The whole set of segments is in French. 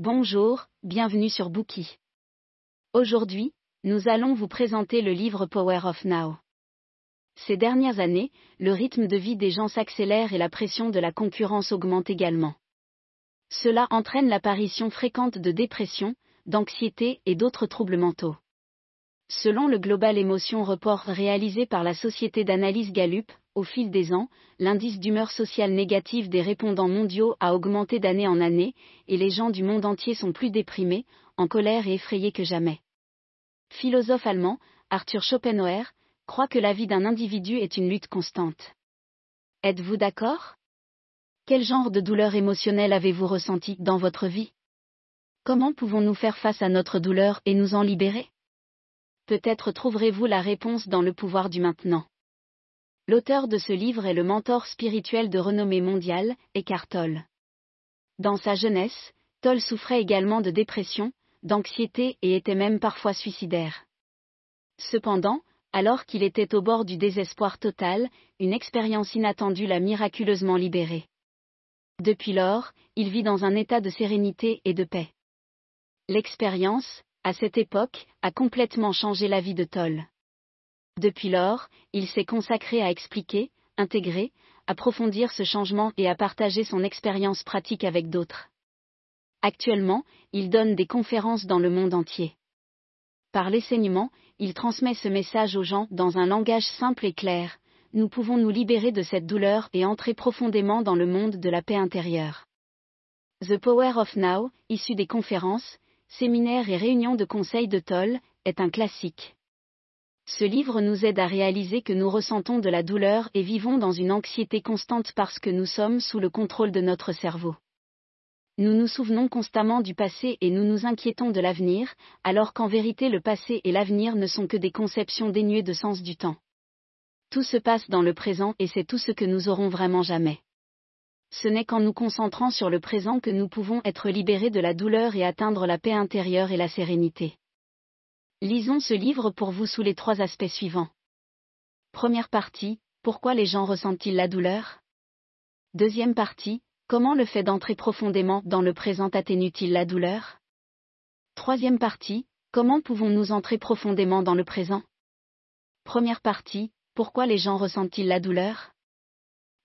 Bonjour, bienvenue sur Bookie. Aujourd'hui, nous allons vous présenter le livre Power of Now. Ces dernières années, le rythme de vie des gens s'accélère et la pression de la concurrence augmente également. Cela entraîne l'apparition fréquente de dépression, d'anxiété et d'autres troubles mentaux. Selon le Global Emotion Report réalisé par la société d'analyse Gallup, au fil des ans, l'indice d'humeur sociale négative des répondants mondiaux a augmenté d'année en année, et les gens du monde entier sont plus déprimés, en colère et effrayés que jamais. Philosophe allemand, Arthur Schopenhauer, croit que la vie d'un individu est une lutte constante. Êtes-vous d'accord? Quel genre de douleur émotionnelle avez-vous ressenti dans votre vie? Comment pouvons-nous faire face à notre douleur et nous en libérer? Peut-être trouverez-vous la réponse dans le pouvoir du maintenant. L'auteur de ce livre est le mentor spirituel de renommée mondiale, Eckhart Tolle. Dans sa jeunesse, Tolle souffrait également de dépression, d'anxiété et était même parfois suicidaire. Cependant, alors qu'il était au bord du désespoir total, une expérience inattendue l'a miraculeusement libéré. Depuis lors, il vit dans un état de sérénité et de paix. L'expérience, à cette époque, a complètement changé la vie de Toll. Depuis lors, il s'est consacré à expliquer, intégrer, approfondir ce changement et à partager son expérience pratique avec d'autres. Actuellement, il donne des conférences dans le monde entier. Par l'enseignement, il transmet ce message aux gens dans un langage simple et clair. Nous pouvons nous libérer de cette douleur et entrer profondément dans le monde de la paix intérieure. The Power of Now, issu des conférences, séminaires et réunions de conseils de Toll, est un classique. Ce livre nous aide à réaliser que nous ressentons de la douleur et vivons dans une anxiété constante parce que nous sommes sous le contrôle de notre cerveau. Nous nous souvenons constamment du passé et nous nous inquiétons de l'avenir, alors qu'en vérité le passé et l'avenir ne sont que des conceptions dénuées de sens du temps. Tout se passe dans le présent et c'est tout ce que nous aurons vraiment jamais. Ce n'est qu'en nous concentrant sur le présent que nous pouvons être libérés de la douleur et atteindre la paix intérieure et la sérénité. Lisons ce livre pour vous sous les trois aspects suivants. Première partie, pourquoi les gens ressentent-ils la douleur? Deuxième partie, Comment le fait d'entrer profondément dans le présent atténue-t-il la douleur? Troisième partie, comment pouvons-nous entrer profondément dans le présent? Première partie, pourquoi les gens ressentent-ils la douleur?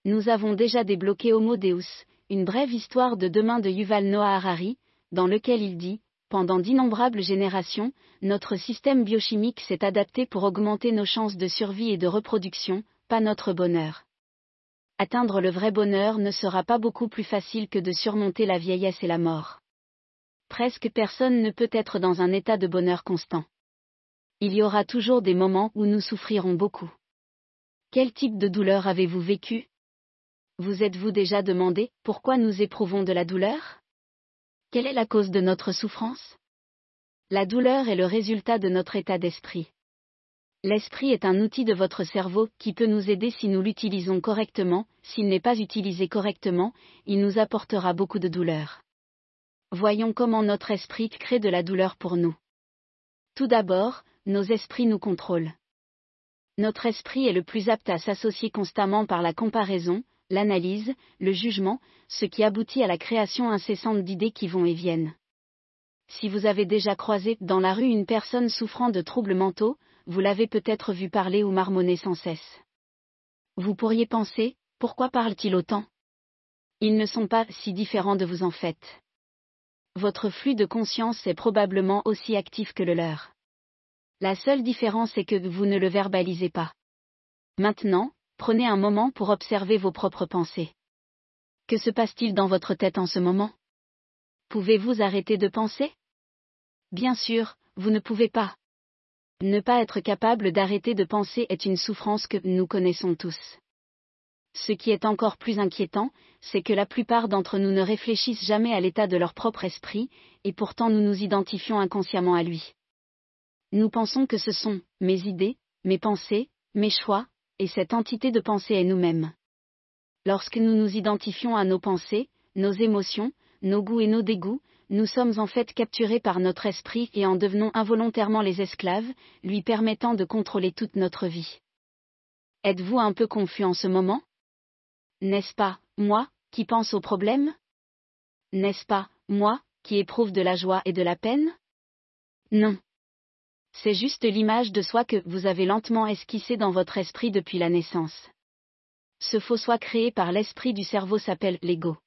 Nous avons déjà débloqué Homo Deus, une brève histoire de demain de Yuval Noah Harari, dans lequel il dit Pendant d'innombrables générations, notre système biochimique s'est adapté pour augmenter nos chances de survie et de reproduction, pas notre bonheur atteindre le vrai bonheur ne sera pas beaucoup plus facile que de surmonter la vieillesse et la mort. Presque personne ne peut être dans un état de bonheur constant. Il y aura toujours des moments où nous souffrirons beaucoup. Quel type de douleur avez-vous vécu? Vous êtes-vous déjà demandé pourquoi nous éprouvons de la douleur? Quelle est la cause de notre souffrance? La douleur est le résultat de notre état d'esprit. L'esprit est un outil de votre cerveau qui peut nous aider si nous l'utilisons correctement, s'il n'est pas utilisé correctement, il nous apportera beaucoup de douleur. Voyons comment notre esprit crée de la douleur pour nous. Tout d'abord, nos esprits nous contrôlent. Notre esprit est le plus apte à s'associer constamment par la comparaison, l'analyse, le jugement, ce qui aboutit à la création incessante d'idées qui vont et viennent. Si vous avez déjà croisé dans la rue une personne souffrant de troubles mentaux, vous l'avez peut-être vu parler ou marmonner sans cesse. Vous pourriez penser, pourquoi parle-t-il autant? Ils ne sont pas si différents de vous en fait. Votre flux de conscience est probablement aussi actif que le leur. La seule différence est que vous ne le verbalisez pas. Maintenant, prenez un moment pour observer vos propres pensées. Que se passe-t-il dans votre tête en ce moment? Pouvez-vous arrêter de penser? Bien sûr, vous ne pouvez pas. Ne pas être capable d'arrêter de penser est une souffrance que nous connaissons tous. Ce qui est encore plus inquiétant, c'est que la plupart d'entre nous ne réfléchissent jamais à l'état de leur propre esprit, et pourtant nous nous identifions inconsciemment à lui. Nous pensons que ce sont mes idées, mes pensées, mes choix, et cette entité de pensée est nous-mêmes. Lorsque nous nous identifions à nos pensées, nos émotions, nos goûts et nos dégoûts, nous sommes en fait capturés par notre esprit et en devenons involontairement les esclaves, lui permettant de contrôler toute notre vie. Êtes-vous un peu confus en ce moment? N'est-ce pas, moi, qui pense au problème? N'est-ce pas, moi, qui éprouve de la joie et de la peine? Non. C'est juste l'image de soi que vous avez lentement esquissée dans votre esprit depuis la naissance. Ce faux soi créé par l'esprit du cerveau s'appelle l'ego.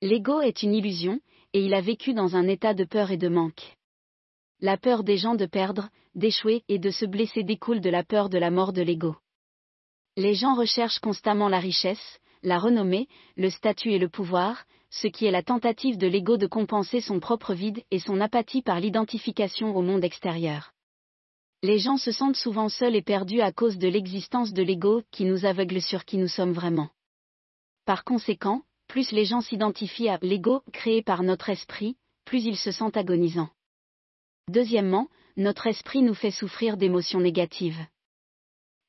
L'ego est une illusion, et il a vécu dans un état de peur et de manque. La peur des gens de perdre, d'échouer et de se blesser découle de la peur de la mort de l'ego. Les gens recherchent constamment la richesse, la renommée, le statut et le pouvoir, ce qui est la tentative de l'ego de compenser son propre vide et son apathie par l'identification au monde extérieur. Les gens se sentent souvent seuls et perdus à cause de l'existence de l'ego qui nous aveugle sur qui nous sommes vraiment. Par conséquent, plus les gens s'identifient à l'ego créé par notre esprit, plus ils se sentent agonisants. Deuxièmement, notre esprit nous fait souffrir d'émotions négatives.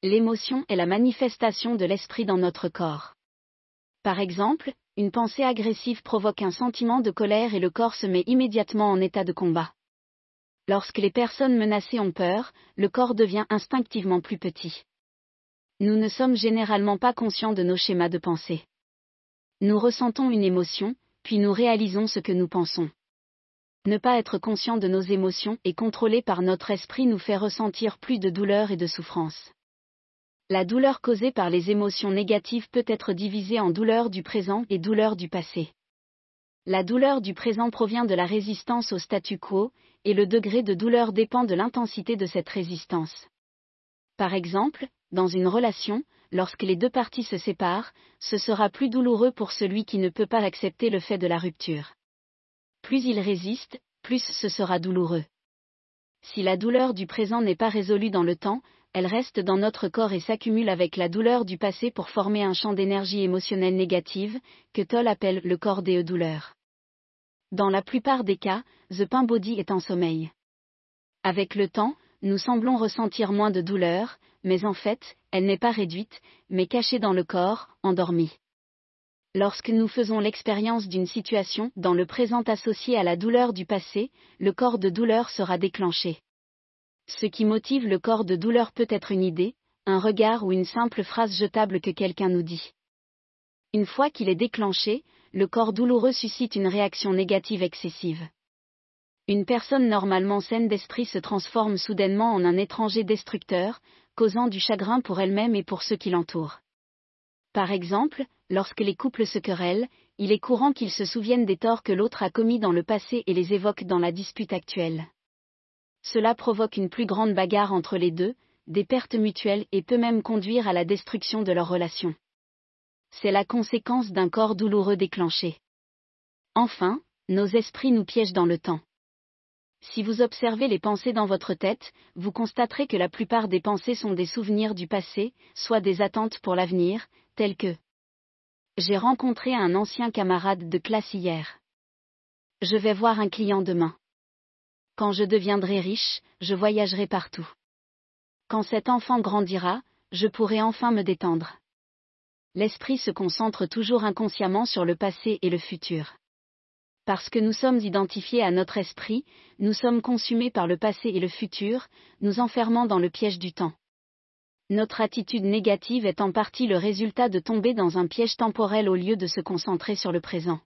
L'émotion est la manifestation de l'esprit dans notre corps. Par exemple, une pensée agressive provoque un sentiment de colère et le corps se met immédiatement en état de combat. Lorsque les personnes menacées ont peur, le corps devient instinctivement plus petit. Nous ne sommes généralement pas conscients de nos schémas de pensée. Nous ressentons une émotion, puis nous réalisons ce que nous pensons. Ne pas être conscient de nos émotions et contrôlé par notre esprit nous fait ressentir plus de douleur et de souffrance. La douleur causée par les émotions négatives peut être divisée en douleur du présent et douleur du passé. La douleur du présent provient de la résistance au statu quo, et le degré de douleur dépend de l'intensité de cette résistance. Par exemple, dans une relation, lorsque les deux parties se séparent, ce sera plus douloureux pour celui qui ne peut pas accepter le fait de la rupture. Plus il résiste, plus ce sera douloureux. Si la douleur du présent n'est pas résolue dans le temps, elle reste dans notre corps et s'accumule avec la douleur du passé pour former un champ d'énergie émotionnelle négative, que Toll appelle le corps des douleurs. Dans la plupart des cas, The Pain Body est en sommeil. Avec le temps, nous semblons ressentir moins de douleur, mais en fait, elle n'est pas réduite, mais cachée dans le corps, endormie. Lorsque nous faisons l'expérience d'une situation dans le présent associée à la douleur du passé, le corps de douleur sera déclenché. Ce qui motive le corps de douleur peut être une idée, un regard ou une simple phrase jetable que quelqu'un nous dit. Une fois qu'il est déclenché, le corps douloureux suscite une réaction négative excessive. Une personne normalement saine d'esprit se transforme soudainement en un étranger destructeur, causant du chagrin pour elle-même et pour ceux qui l'entourent. Par exemple, lorsque les couples se querellent, il est courant qu'ils se souviennent des torts que l'autre a commis dans le passé et les évoquent dans la dispute actuelle. Cela provoque une plus grande bagarre entre les deux, des pertes mutuelles et peut même conduire à la destruction de leur relation. C'est la conséquence d'un corps douloureux déclenché. Enfin, nos esprits nous piègent dans le temps. Si vous observez les pensées dans votre tête, vous constaterez que la plupart des pensées sont des souvenirs du passé, soit des attentes pour l'avenir, telles que J'ai rencontré un ancien camarade de classe hier. Je vais voir un client demain. Quand je deviendrai riche, je voyagerai partout. Quand cet enfant grandira, je pourrai enfin me détendre. L'esprit se concentre toujours inconsciemment sur le passé et le futur. Parce que nous sommes identifiés à notre esprit, nous sommes consumés par le passé et le futur, nous enfermant dans le piège du temps. Notre attitude négative est en partie le résultat de tomber dans un piège temporel au lieu de se concentrer sur le présent.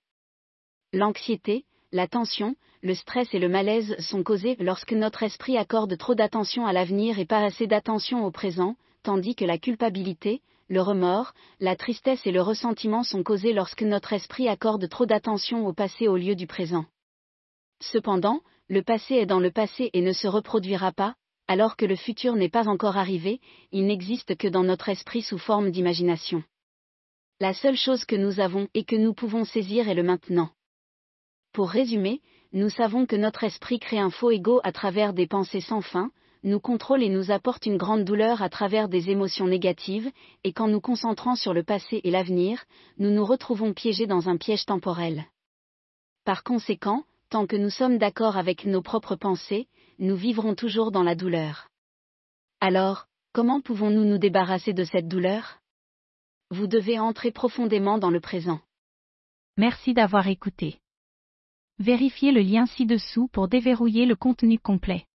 L'anxiété, la tension, le stress et le malaise sont causés lorsque notre esprit accorde trop d'attention à l'avenir et pas assez d'attention au présent, tandis que la culpabilité, le remords, la tristesse et le ressentiment sont causés lorsque notre esprit accorde trop d'attention au passé au lieu du présent. Cependant, le passé est dans le passé et ne se reproduira pas, alors que le futur n'est pas encore arrivé, il n'existe que dans notre esprit sous forme d'imagination. La seule chose que nous avons et que nous pouvons saisir est le maintenant. Pour résumer, nous savons que notre esprit crée un faux ego à travers des pensées sans fin, nous contrôle et nous apporte une grande douleur à travers des émotions négatives, et qu'en nous concentrant sur le passé et l'avenir, nous nous retrouvons piégés dans un piège temporel. Par conséquent, tant que nous sommes d'accord avec nos propres pensées, nous vivrons toujours dans la douleur. Alors, comment pouvons-nous nous débarrasser de cette douleur? Vous devez entrer profondément dans le présent. Merci d'avoir écouté. Vérifiez le lien ci-dessous pour déverrouiller le contenu complet.